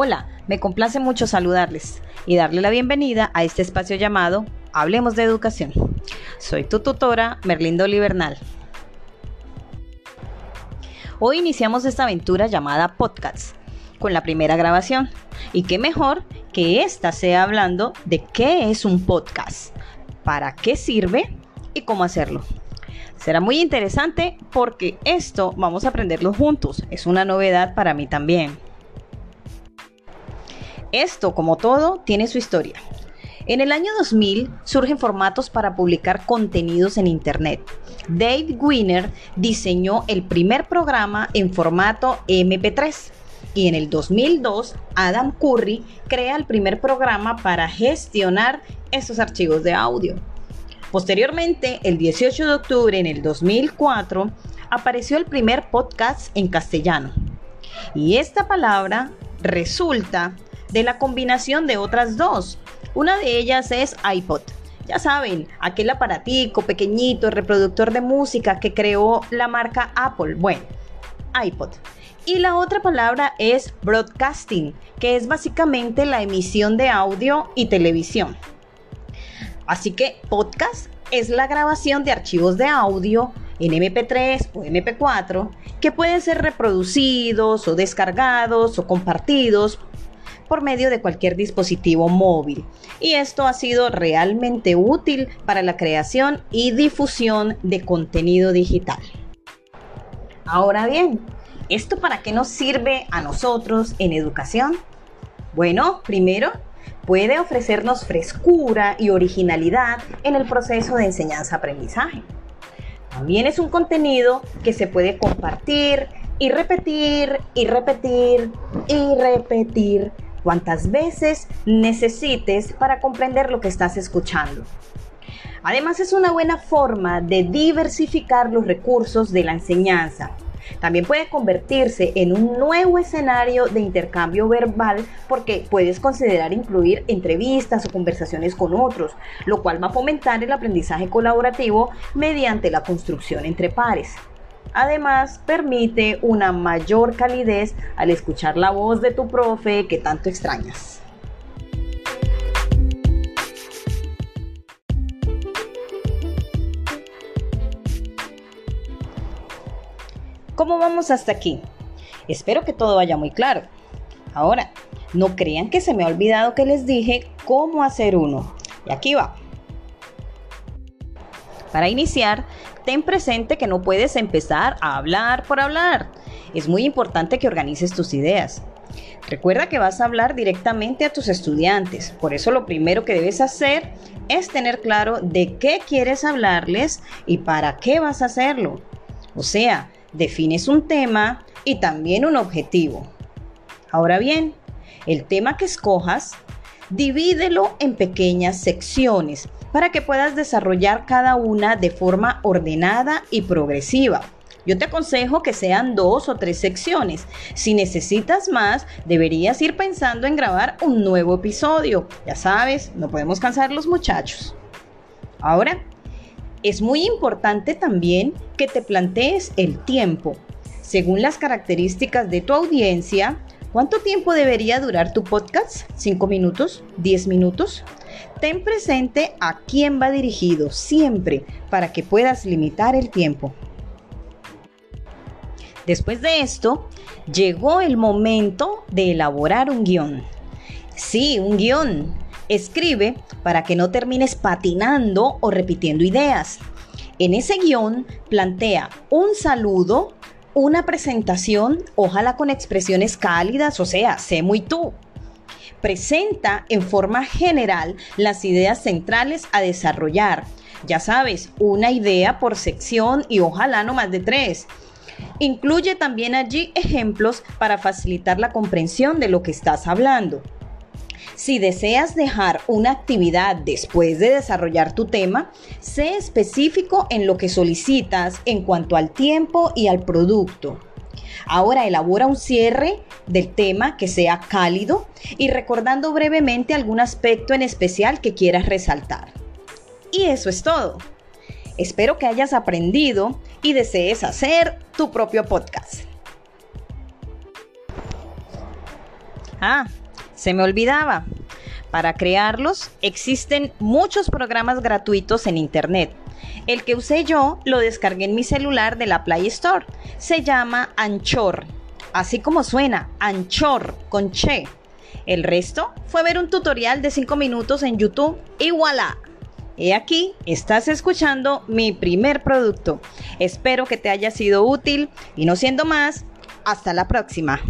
Hola, me complace mucho saludarles y darle la bienvenida a este espacio llamado Hablemos de Educación. Soy tu tutora, Merlindo Libernal. Hoy iniciamos esta aventura llamada Podcast con la primera grabación. Y qué mejor que esta sea hablando de qué es un podcast, para qué sirve y cómo hacerlo. Será muy interesante porque esto vamos a aprenderlo juntos. Es una novedad para mí también. Esto, como todo, tiene su historia. En el año 2000 surgen formatos para publicar contenidos en Internet. Dave Winner diseñó el primer programa en formato MP3 y en el 2002 Adam Curry crea el primer programa para gestionar estos archivos de audio. Posteriormente, el 18 de octubre en el 2004, apareció el primer podcast en castellano. Y esta palabra resulta de la combinación de otras dos. Una de ellas es iPod. Ya saben, aquel aparatico pequeñito, reproductor de música que creó la marca Apple. Bueno, iPod. Y la otra palabra es broadcasting, que es básicamente la emisión de audio y televisión. Así que podcast es la grabación de archivos de audio en MP3 o MP4 que pueden ser reproducidos o descargados o compartidos por medio de cualquier dispositivo móvil. Y esto ha sido realmente útil para la creación y difusión de contenido digital. Ahora bien, ¿esto para qué nos sirve a nosotros en educación? Bueno, primero, puede ofrecernos frescura y originalidad en el proceso de enseñanza-aprendizaje. También es un contenido que se puede compartir y repetir y repetir y repetir cuantas veces necesites para comprender lo que estás escuchando. Además es una buena forma de diversificar los recursos de la enseñanza. También puede convertirse en un nuevo escenario de intercambio verbal porque puedes considerar incluir entrevistas o conversaciones con otros, lo cual va a fomentar el aprendizaje colaborativo mediante la construcción entre pares. Además, permite una mayor calidez al escuchar la voz de tu profe que tanto extrañas. ¿Cómo vamos hasta aquí? Espero que todo vaya muy claro. Ahora, no crean que se me ha olvidado que les dije cómo hacer uno. Y aquí va. Para iniciar, ten presente que no puedes empezar a hablar por hablar. Es muy importante que organices tus ideas. Recuerda que vas a hablar directamente a tus estudiantes, por eso lo primero que debes hacer es tener claro de qué quieres hablarles y para qué vas a hacerlo. O sea, defines un tema y también un objetivo. Ahora bien, el tema que escojas, divídelo en pequeñas secciones para que puedas desarrollar cada una de forma ordenada y progresiva. Yo te aconsejo que sean dos o tres secciones. Si necesitas más, deberías ir pensando en grabar un nuevo episodio. Ya sabes, no podemos cansar los muchachos. Ahora, es muy importante también que te plantees el tiempo. Según las características de tu audiencia, ¿cuánto tiempo debería durar tu podcast? ¿Cinco minutos? ¿Diez minutos? Ten presente a quién va dirigido siempre para que puedas limitar el tiempo. Después de esto, llegó el momento de elaborar un guion. Sí, un guion. Escribe para que no termines patinando o repitiendo ideas. En ese guion plantea un saludo, una presentación, ojalá con expresiones cálidas, o sea, sé muy tú presenta en forma general las ideas centrales a desarrollar. Ya sabes, una idea por sección y ojalá no más de tres. Incluye también allí ejemplos para facilitar la comprensión de lo que estás hablando. Si deseas dejar una actividad después de desarrollar tu tema, sé específico en lo que solicitas en cuanto al tiempo y al producto. Ahora elabora un cierre del tema que sea cálido y recordando brevemente algún aspecto en especial que quieras resaltar. Y eso es todo. Espero que hayas aprendido y desees hacer tu propio podcast. Ah, se me olvidaba. Para crearlos existen muchos programas gratuitos en Internet. El que usé yo lo descargué en mi celular de la Play Store. Se llama Anchor. Así como suena, Anchor con Che. El resto fue ver un tutorial de 5 minutos en YouTube y voilà. He aquí, estás escuchando mi primer producto. Espero que te haya sido útil y no siendo más, hasta la próxima.